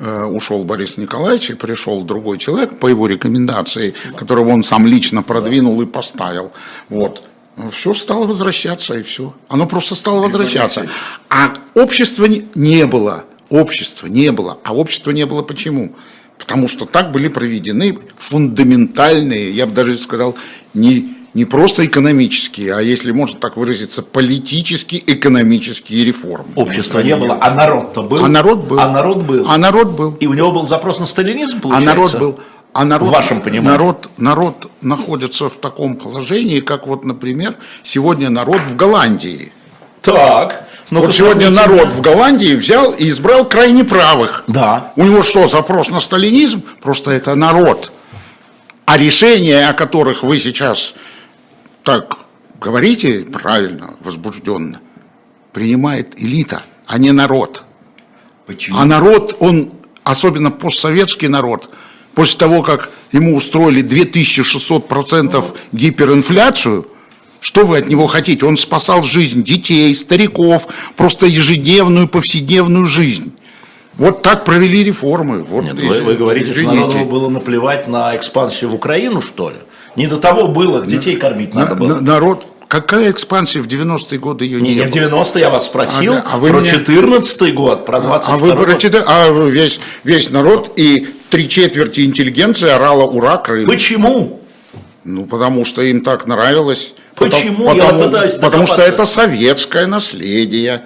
ушел Борис Николаевич и пришел другой человек по его рекомендации, которого он сам лично продвинул и поставил. Вот. Все стало возвращаться и все. Оно просто стало возвращаться. А общества не было. Общества не было. А общества не было почему? Потому что так были проведены фундаментальные, я бы даже сказал, не, не просто экономические, а если можно так выразиться, политические, экономические реформы. Общества не было, а народ-то был. А народ был. А народ был. А народ был. И у него был запрос на сталинизм, получается? А народ был. А народ, в вашем понимании? Народ, народ находится в таком положении, как вот, например, сегодня народ в Голландии. Так. Ну вот сегодня народ в Голландии взял и избрал крайне правых. Да. У него что, запрос на сталинизм? Просто это народ. А решения, о которых вы сейчас так говорите правильно, возбужденно, принимает элита, а не народ. Почему? А народ, он, особенно постсоветский народ, после того, как ему устроили 2600% гиперинфляцию, что вы от него хотите? Он спасал жизнь детей, стариков, просто ежедневную, повседневную жизнь. Вот так провели реформы. Вот, Нет, вы, вы говорите, извините. что народу было наплевать на экспансию в Украину, что ли? Не до того было, детей кормить надо на, было. Народ, какая экспансия в 90-е годы ее не, не, не в 90-е я вас спросил, а, а вы про меня... 14 год, про 22 а, вы про 4... а весь, весь народ и три четверти интеллигенции орала «Ура, Крым». Почему? Ну, потому что им так нравилось. Почему? Потому, Я потому, потому что это советское наследие.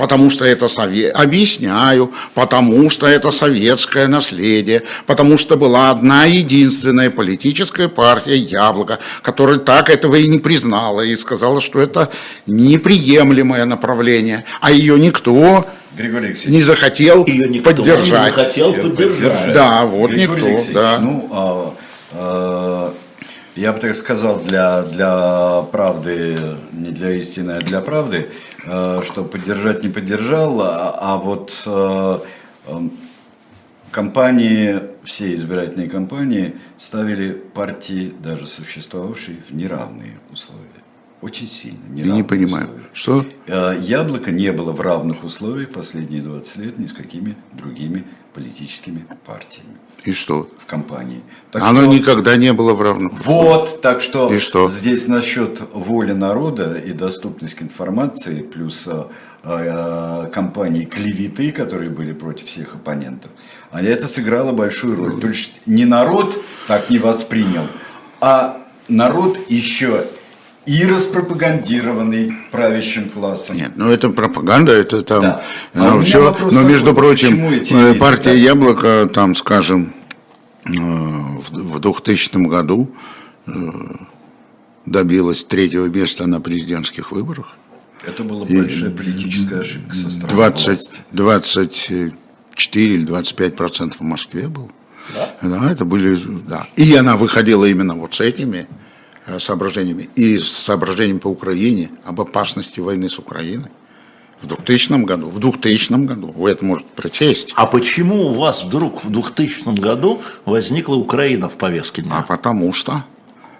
Потому что это совет... Объясняю. Потому что это советское наследие. Потому что была одна единственная политическая партия «Яблоко», которая так этого и не признала. И сказала, что это неприемлемое направление. А ее никто Григорий не захотел Ее никто поддержать. Не захотел поддержать. Да, вот Григорий никто. Да. Ну, а, а, я бы так сказал, для, для правды, не для истины, а для правды, что поддержать не поддержал, а, вот э, эм, компании, все избирательные кампании ставили партии, даже существовавшие, в неравные условия. Очень сильно. Я не понимаю. Условия. Что? Э, Яблоко не было в равных условиях последние 20 лет ни с какими другими политическими партиями И что? в компании. Так Оно что- никогда не было в равных Вот, так что, И что? здесь насчет воли народа и доступность к информации, плюс э, э, компании клеветы, которые были против всех оппонентов, а это сыграло большую роль. То есть не народ так не воспринял, а народ еще и распропагандированный правящим классом. Нет, ну это пропаганда, это там, Да. А ну, меня все, но такой, между прочим, почему эти э, партия так? Яблоко, там, скажем, э, в в 2000 году э, добилась третьего места на президентских выборах. Это была большая политическая ошибка со стороны 20, власти. 24 или 25 процентов в Москве был. Да? это были, да. И она выходила именно вот с этими соображениями. И с соображениями по Украине, об опасности войны с Украиной. В 2000 году, в 2000 году, вы это можете прочесть. А почему у вас вдруг в 2000 году возникла Украина в повестке А дня? потому что,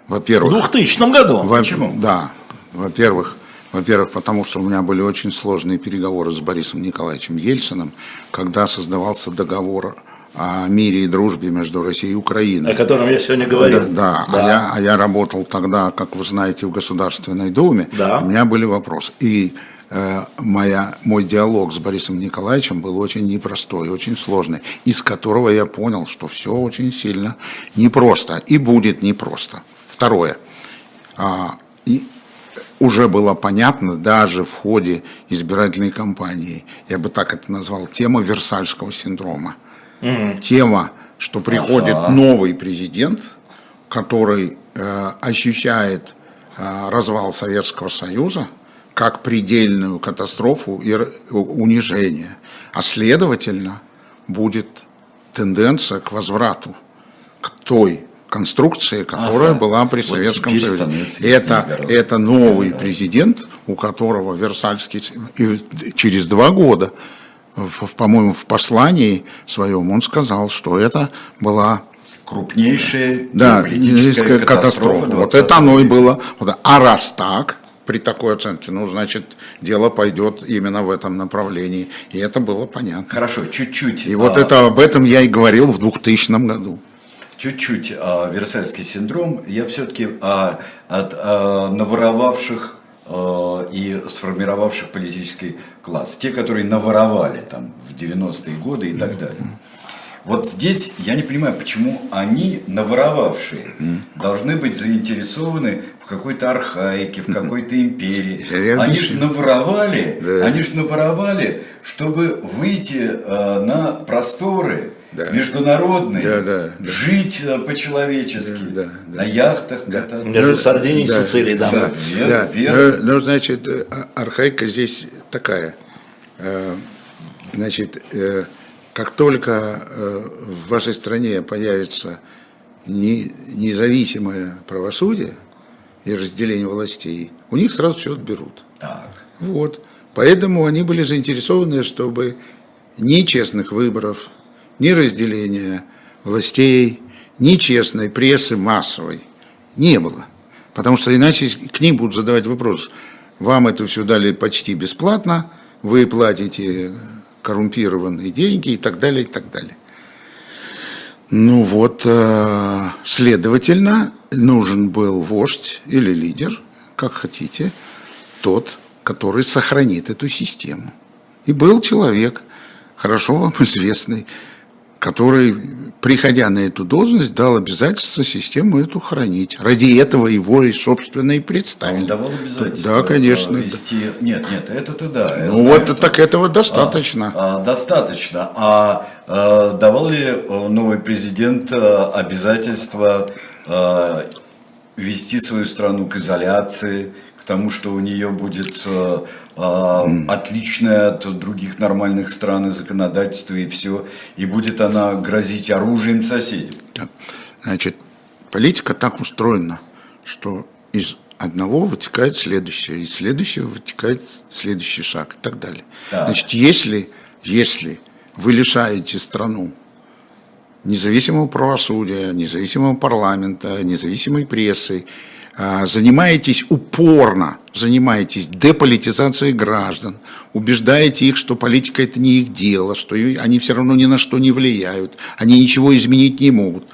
В во-первых, 2000 году? Во- Почему? Да. Во-первых, во-первых, потому что у меня были очень сложные переговоры с Борисом Николаевичем Ельциным, когда создавался договор о мире и дружбе между Россией и Украиной. О котором я сегодня говорил. Да, да. А, я, а я работал тогда, как вы знаете, в Государственной Думе. Да. У меня были вопросы. И э, моя, мой диалог с Борисом Николаевичем был очень непростой, очень сложный, из которого я понял, что все очень сильно непросто и будет непросто. Второе. А, и уже было понятно даже в ходе избирательной кампании, я бы так это назвал, тема Версальского синдрома. Тема, что приходит новый президент, который э, ощущает э, развал Советского Союза как предельную катастрофу и унижение, а следовательно будет тенденция к возврату к той конструкции, которая Ага. была при Вот Советском теперь Союзе. Это, это новый президент, у которого Версальский, и через два года, в- в- по-моему, в послании своем он сказал, что это была Крупнейшая да, геополитическая катастрофа. катастрофа. Вот 20 это оно и было. Вот, А раз так, при такой оценке, ну, значит, дело пойдет именно в этом направлении. И это было понятно. Хорошо, чуть-чуть. И вот а, это об этом я и говорил в 2000 году. Чуть-чуть а, Версальский синдром. Я все-таки от а, наворовавших а, и сформировавших политический класс. Те, которые наворовали там в 90-е годы и так далее. Вот здесь я не понимаю, почему они, наворовавшие, должны быть заинтересованы в какой-то архаике, в какой-то империи. Они же наворовали, они же наворовали, чтобы выйти э, на просторы Да. международные, Да, да, да. жить э, по-человечески, Да, да, на яхтах кататься. Между Сардинией и Да, Сицилией, да. да, да. верно. Ну, ну, значит, э, архаика здесь такая. Э, Значит, как только в вашей стране появится не- независимое правосудие и разделение властей, у них сразу все отберут. Так. Вот. Поэтому они были заинтересованы, чтобы ни честных выборов, ни разделения властей, ни честной прессы массовой не было. Потому что иначе к ним будут задавать вопрос. Вам это все дали почти бесплатно, вы платите коррумпированные деньги и так далее, и так далее. Ну вот, э, следовательно, нужен был вождь или лидер, как хотите, тот, который сохранит эту систему. И был человек, хорошо вам известный, который, приходя на эту должность, дал обязательство систему эту хранить. Ради этого его и, собственно, и А представили. он давал обязательства Да, конечно. э, вести... Нет, нет, это-то да. я Ну знаю, вот что- так этого достаточно. А, достаточно. А э, давал ли э, новый президент обязательства э, вести свою страну к изоляции, к тому, что у нее будет э, отличное от других нормальных стран и законодательство и все, и будет она грозить оружием соседям? Так, Значит, политика так устроена, что из одного вытекает следующее, из следующего вытекает следующий шаг и так далее. Так. Значит, если, если вы лишаете страну независимого правосудия, независимого парламента, независимой прессы, занимаетесь упорно, занимаетесь деполитизацией граждан, убеждаете их, что политика это не их дело, что они все равно ни на что не влияют, они ничего изменить не могут,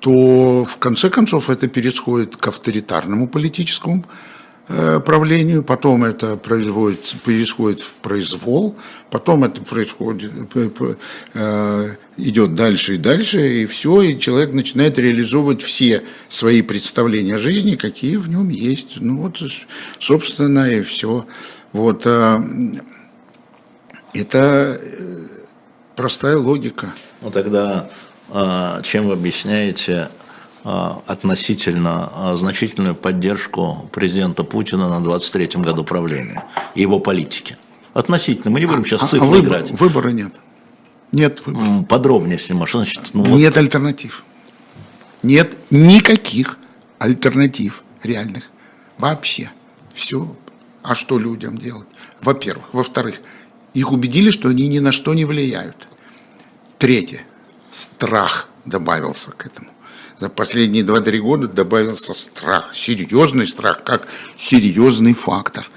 то в конце концов это переходит к авторитарному политическому правлению, потом это производится, происходит в произвол, потом это происходит, э, идет дальше и дальше, и все, и человек начинает реализовывать все свои представления о жизни, какие в нем есть. Ну вот, с- собственно, и все. Вот, а, это э, простая логика. Ну тогда а, чем вы объясняете относительно а, значительную поддержку президента Путина на 23-м году правления и его политики? Относительно. Мы не будем сейчас А- а цифры выбор- играть. Выбора нет. Нет выбора. М, Подробнее, если можно. Что значит, ну, вот Нет альтернатив. Нет никаких альтернатив реальных. Вообще. Все. А что людям делать? Во-первых. Во-вторых, их убедили, что они ни на что не влияют. Третье. Страх добавился к этому. За последние 2-3 года добавился страх. Серьезный страх, как серьезный фактор.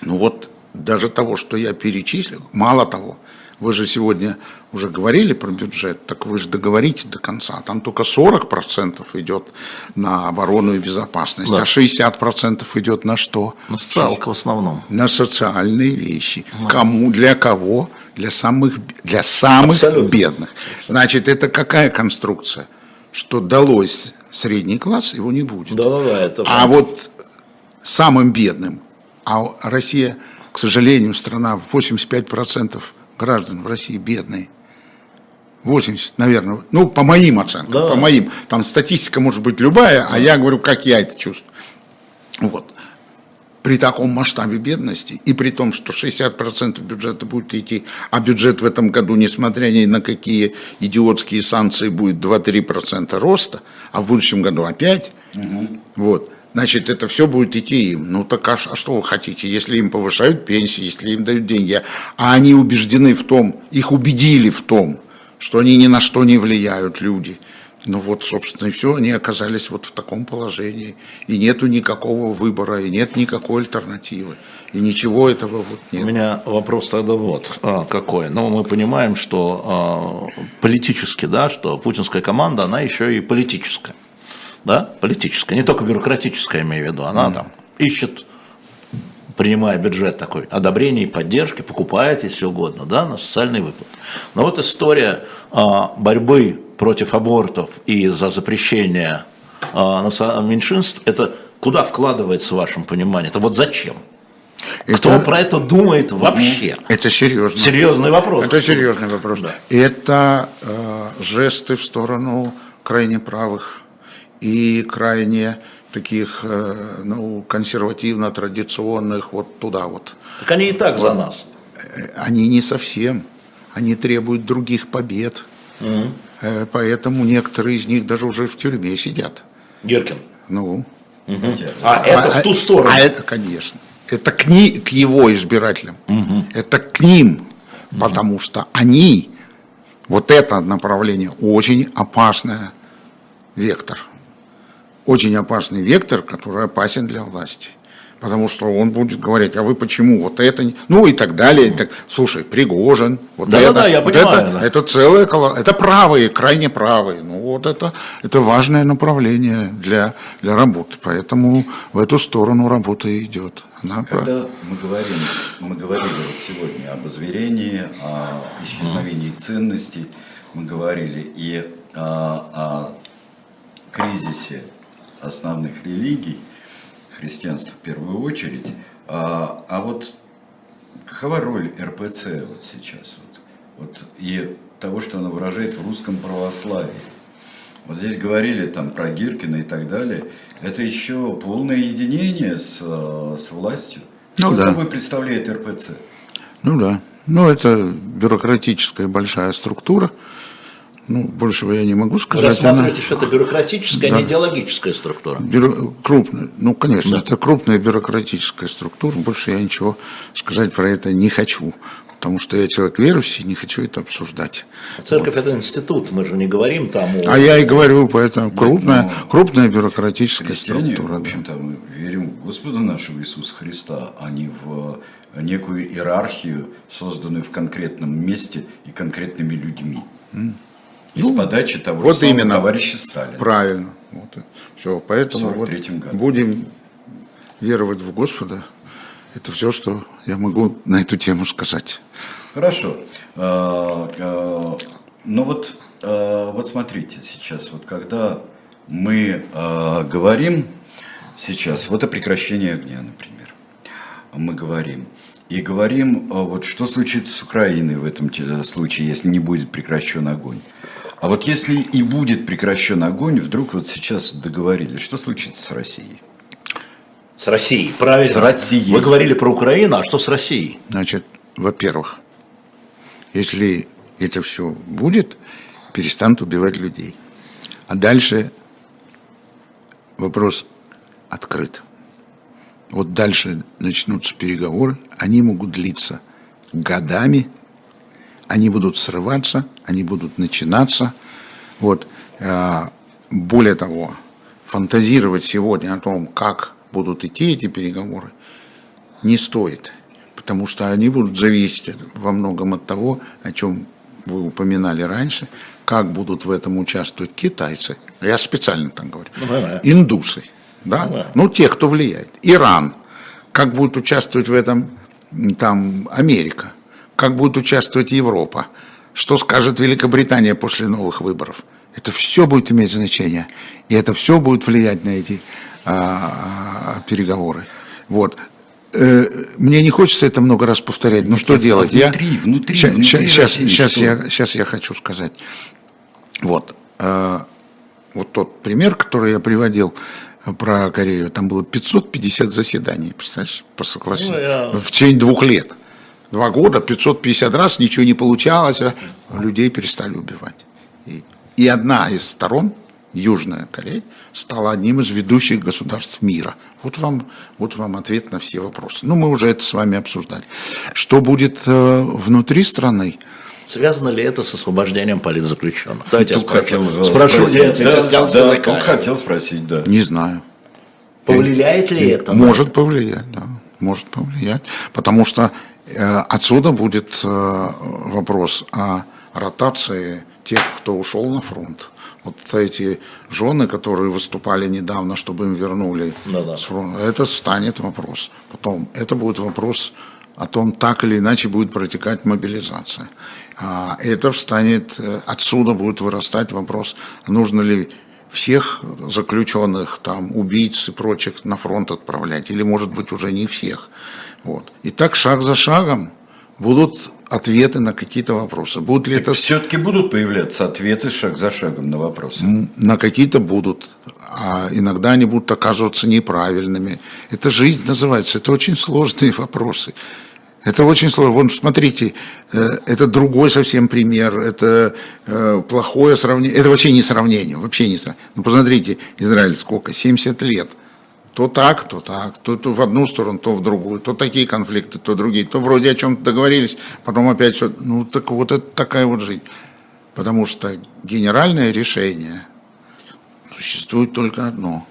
Ну вот даже того, что я перечислил, мало того, вы же сегодня уже говорили про бюджет, так вы же договорите до конца. Там только 40% идет на оборону и безопасность, Да. а 60% идет на что? ну, социалка в основном. На социальные вещи. Кому, для кого? Для самых, для самых Абсолютно. бедных. Значит, это какая конструкция? Что далось средний класс, его не будет. Да-да-да, это А вот самым бедным, а Россия, к сожалению, страна, 85% граждан в России бедные. 80, наверное, ну, по моим оценкам, Да. по моим. Там статистика может быть любая, а я говорю, как я это чувствую. Вот. При таком масштабе бедности и при том, что 60% бюджета будет идти, а бюджет в этом году, несмотря ни на какие идиотские санкции, будет 2-3% роста, а в будущем году опять, угу. вот, значит, это все будет идти им. Ну так а, а что вы хотите, если им повышают пенсии, если им дают деньги, а они убеждены в том, их убедили в том, что они ни на что не влияют, люди – ну вот, собственно, и все, они оказались вот в таком положении. И нету никакого выбора, и нет никакой альтернативы. И ничего этого вот нет. У меня вопрос тогда вот а, какой. Ну, мы понимаем, что а, политически, да, что путинская команда, она еще и политическая. Да, политическая, не только бюрократическая, имею в виду. Она mm. там ищет принимая бюджет такой, одобрение и поддержки, покупает, если угодно, да, на социальный выплат. Но вот история а, борьбы против абортов и за запрещение а, меньшинств, это куда вкладывается в вашем понимании? Это вот зачем? Это, Кто про это думает вообще? Это серьезный, серьезный вопрос. Это серьезный вопрос. Да. Это э, жесты в сторону крайне правых и крайне таких э, ну, консервативно-традиционных вот туда вот. Так они и так вот. за нас. Э, они не совсем. Они требуют других побед. Угу. Поэтому некоторые из них даже уже в тюрьме сидят. Геркин? Ну. Угу. А, а это в ту сторону? А это, конечно. Это к, ни, к его избирателям. Угу. Это к ним. Угу. Потому что они, вот это направление, очень опасное вектор очень опасный вектор, который опасен для власти. Потому что он будет говорить, а вы почему вот это, ну и так далее. И так, слушай, Пригожин, вот да, это, да, да, я вот понимаю, это, да. это целое, это правые, крайне правые. Ну вот это, это важное направление для, для работы. Поэтому в эту сторону работа идет. Она Когда мы говорим, мы говорили вот сегодня об озверении, о исчезновении ценностей, мы говорили и о, о кризисе основных религий, христианства в первую очередь, а, а вот какова роль РПЦ вот сейчас? Вот, вот, и того, что она выражает в русском православии. Вот здесь говорили там про Гиркина и так далее. Это еще полное единение с, с властью. Ну, что да. собой представляет РПЦ? Ну да. Ну, это бюрократическая большая структура, ну, большего я не могу сказать. Вы рассматриваете, она... что это бюрократическая, да. а не идеологическая структура? Бюро... Крупная. Ну, конечно, да. это крупная бюрократическая структура. Больше я ничего сказать про это не хочу. Потому что я человек верующий, не хочу это обсуждать. Церковь вот. это институт, мы же не говорим там о... А я и говорю, поэтому крупная, ну, крупная бюрократическая структура. В общем-то, мы верим в Господа нашего Иисуса Христа, а не в некую иерархию, созданную в конкретном месте и конкретными людьми. Mm из ну, подачи того вот именно, товарища Сталина. Правильно. Вот. Все, поэтому вот будем веровать в Господа. Это все, что я могу на эту тему сказать. Хорошо. А, а, ну вот, а, вот смотрите, сейчас, вот когда мы говорим сейчас, вот о прекращении огня, например, мы говорим, и говорим, вот что случится с Украиной в этом случае, если не будет прекращен огонь. А вот если и будет прекращен огонь, вдруг вот сейчас договорились, что случится с Россией? С Россией, правильно. С Россией. Вы говорили про Украину, а что с Россией? Значит, во-первых, если это все будет, перестанут убивать людей. А дальше вопрос открыт. Вот дальше начнутся переговоры, они могут длиться годами, они будут срываться, они будут начинаться. Вот. Э, более того, фантазировать сегодня о том, как будут идти эти переговоры, не стоит, потому что они будут зависеть во многом от того, о чем вы упоминали раньше, как будут в этом участвовать китайцы, я специально там говорю, ну, индусы, да? Ну, ну, те, кто влияет, Иран, как будет участвовать в этом там Америка, как будет участвовать Европа, что скажет Великобритания после новых выборов. Это все будет иметь значение, и это все будет влиять на эти а, а, переговоры. Вот. Э, мне не хочется это много раз повторять. Ну что делать? Внутри, я, внутри, ща, внутри сейчас, России, сейчас, я, сейчас я хочу сказать. Вот. Э, вот тот пример, который я приводил, про Корею, там было 550 заседаний, представляешь, по соглашению, Ну, я- в течение двух лет. Два года, 550 раз, ничего не получалось, а людей перестали убивать. И, и одна из сторон, Южная Корея, стала одним из ведущих государств мира. Вот вам, вот вам ответ на все вопросы. Ну, мы уже это с вами обсуждали. Что будет э, внутри страны? Связано ли это с освобождением политзаключенных? Давайте я хотел, спрошу. э, Спрошу, спросить. да, да, только такая. хотел спросить, да. Не знаю. Повлияет ли это? Может повлиять, да, может повлиять. Потому что отсюда будет э, вопрос о ротации тех, кто ушел на фронт. Вот эти жены, которые выступали недавно, чтобы им вернули Да-да. с фронта, это станет вопрос. Потом это будет вопрос о том, так или иначе будет протекать мобилизация. А это встанет, э, отсюда будет вырастать вопрос, нужно ли всех заключенных, там, убийц и прочих на фронт отправлять, или, может быть, уже не всех. Вот. И так шаг за шагом будут ответы на какие-то вопросы. Будут ли это Все-таки будут появляться ответы шаг за шагом на вопросы. на какие-то будут, а иногда они будут оказываться неправильными. Это жизнь называется, это очень сложные вопросы. Это очень сложно. Вон, смотрите, э, это другой совсем пример, это э, плохое сравнение, это вообще не сравнение, вообще не сравнение. Ну, посмотрите, Израиль сколько, 70 лет. То так, то так, то, то в одну сторону, то в другую, то такие конфликты, то другие, то вроде о чем-то договорились, потом опять что Ну, так вот это такая вот жизнь. Потому что генеральное решение существует только одно.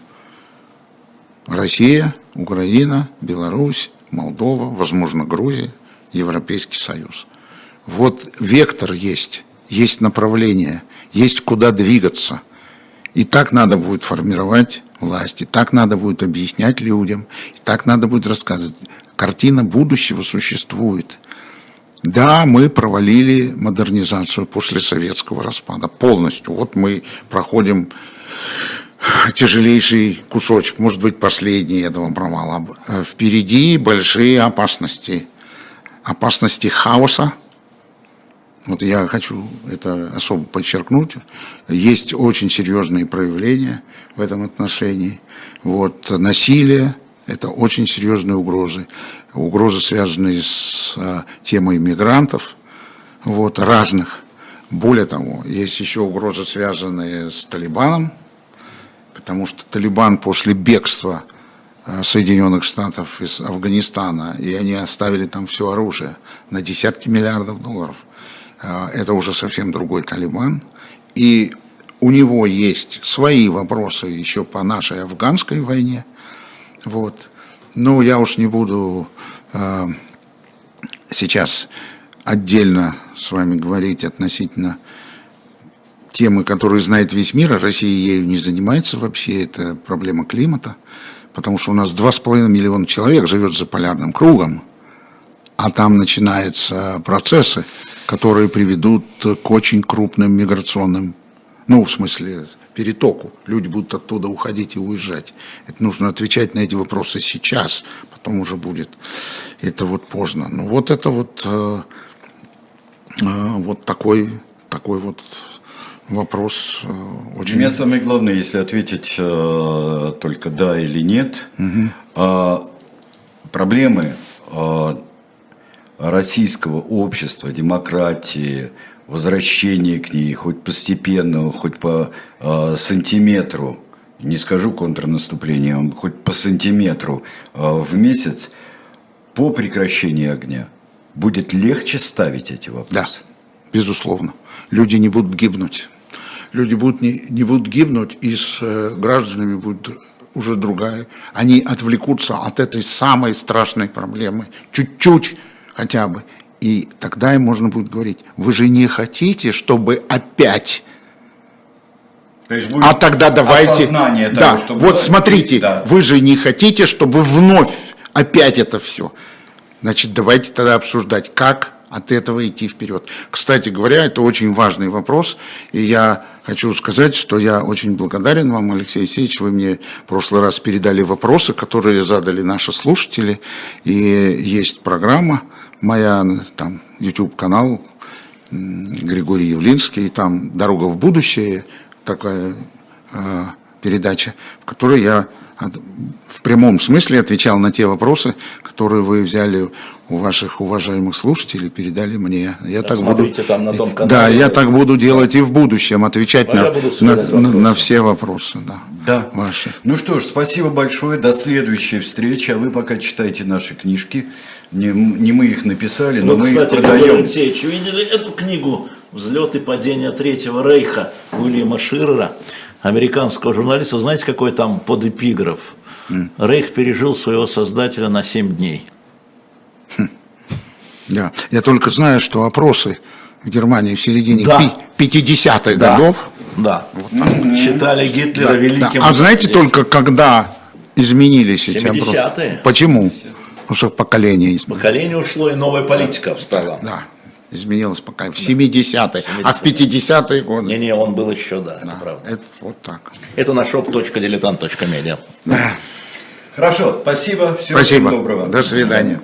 Россия, Украина, Беларусь, Молдова, возможно, Грузия, Европейский Союз. Вот вектор есть, есть направление, есть куда двигаться. И так надо будет формировать власти, так надо будет объяснять людям, и так надо будет рассказывать. Картина будущего существует. Да, мы провалили модернизацию после советского распада полностью. Вот мы проходим тяжелейший кусочек, может быть, последний этого провала. Впереди большие опасности. Опасности хаоса. Вот я хочу это особо подчеркнуть. Есть очень серьезные проявления в этом отношении. Вот, насилие – это очень серьезные угрозы. Угрозы, связанные с э, темой мигрантов, вот, разных. Более того, есть еще угрозы, связанные с Талибаном, потому что Талибан после бегства э, Соединенных Штатов из Афганистана, и они оставили там все оружие на десятки миллиардов долларов. Э, Это уже совсем другой Талибан. И у него есть свои вопросы еще по нашей афганской войне. Вот. Ну, я уж не буду э, сейчас отдельно с вами говорить относительно темы, которую знает весь мир, а Россия ею не занимается вообще, это проблема климата, потому что у нас 2,5 миллиона человек живет за полярным кругом, а там начинаются процессы, которые приведут к очень крупным миграционным, ну, в смысле, перетоку. Люди будут оттуда уходить и уезжать. Это нужно отвечать на эти вопросы сейчас, потом уже будет это вот поздно. Ну, вот это вот, э, э, вот такой, такой вот вопрос э, очень... меня самое главное, если ответить э, только да или нет, а, проблемы российского общества, демократии, возвращения к ней, хоть постепенно, хоть по а, сантиметру, не скажу контрнаступлением, хоть по сантиметру а, в месяц, по прекращении огня будет легче ставить эти Да, вопросы. безусловно. Люди не будут гибнуть. Люди будут не, не будут гибнуть, и с э, гражданами будет уже другая. Они отвлекутся от этой самой страшной проблемы. Чуть-чуть хотя бы. И тогда им можно будет говорить, вы же не хотите, чтобы опять То есть будет А тогда давайте... того, да, что вот смотрите, Да. вы же не хотите, чтобы вновь опять это все. Значит, давайте тогда обсуждать, как от этого идти вперед. Кстати говоря, это очень важный вопрос, и я хочу сказать, что я очень благодарен вам, Алексей Алексеевич, вы мне в прошлый раз передали вопросы, которые задали наши слушатели, и есть программа моя, там, YouTube-канал, Григорий Явлинский, там «Дорога в будущее», такая э, передача, в которой я от- в прямом смысле отвечал на те вопросы, которые вы взяли у ваших уважаемых слушателей, передали мне. Я так буду, смотрите там на том канале. да, я так буду делать и в будущем, отвечать А на, на, на- на все вопросы, да, Да. ваши. Ну что ж, спасибо большое. До следующей встречи. А вы пока читайте наши книжки. Не, не мы их написали, но Вот, мы кстати, их продаем. Алексеевич, видели эту книгу «Взлет и падение Третьего Рейха» Уильяма Ширера, американского журналиста? Знаете, какой там подэпиграф? Рейх пережил своего создателя на 7 дней. Да. Я только знаю, что опросы в Германии в середине Да. пи- 50-х Да. годов Да. Считали Гитлера Да, да. великим. А знаете только когда изменились эти 70-е. опросы? Почему? Потому что поколение изменилось. Поколение ушло, и новая политика встала. Да, изменилось поколение. В 70-е, а в 50-е годы. Не-не, он был еще, да, это Да, правда. это вот так. Это на shop.diletant.media. Да. Хорошо, спасибо. Всего Спасибо. доброго. До свидания.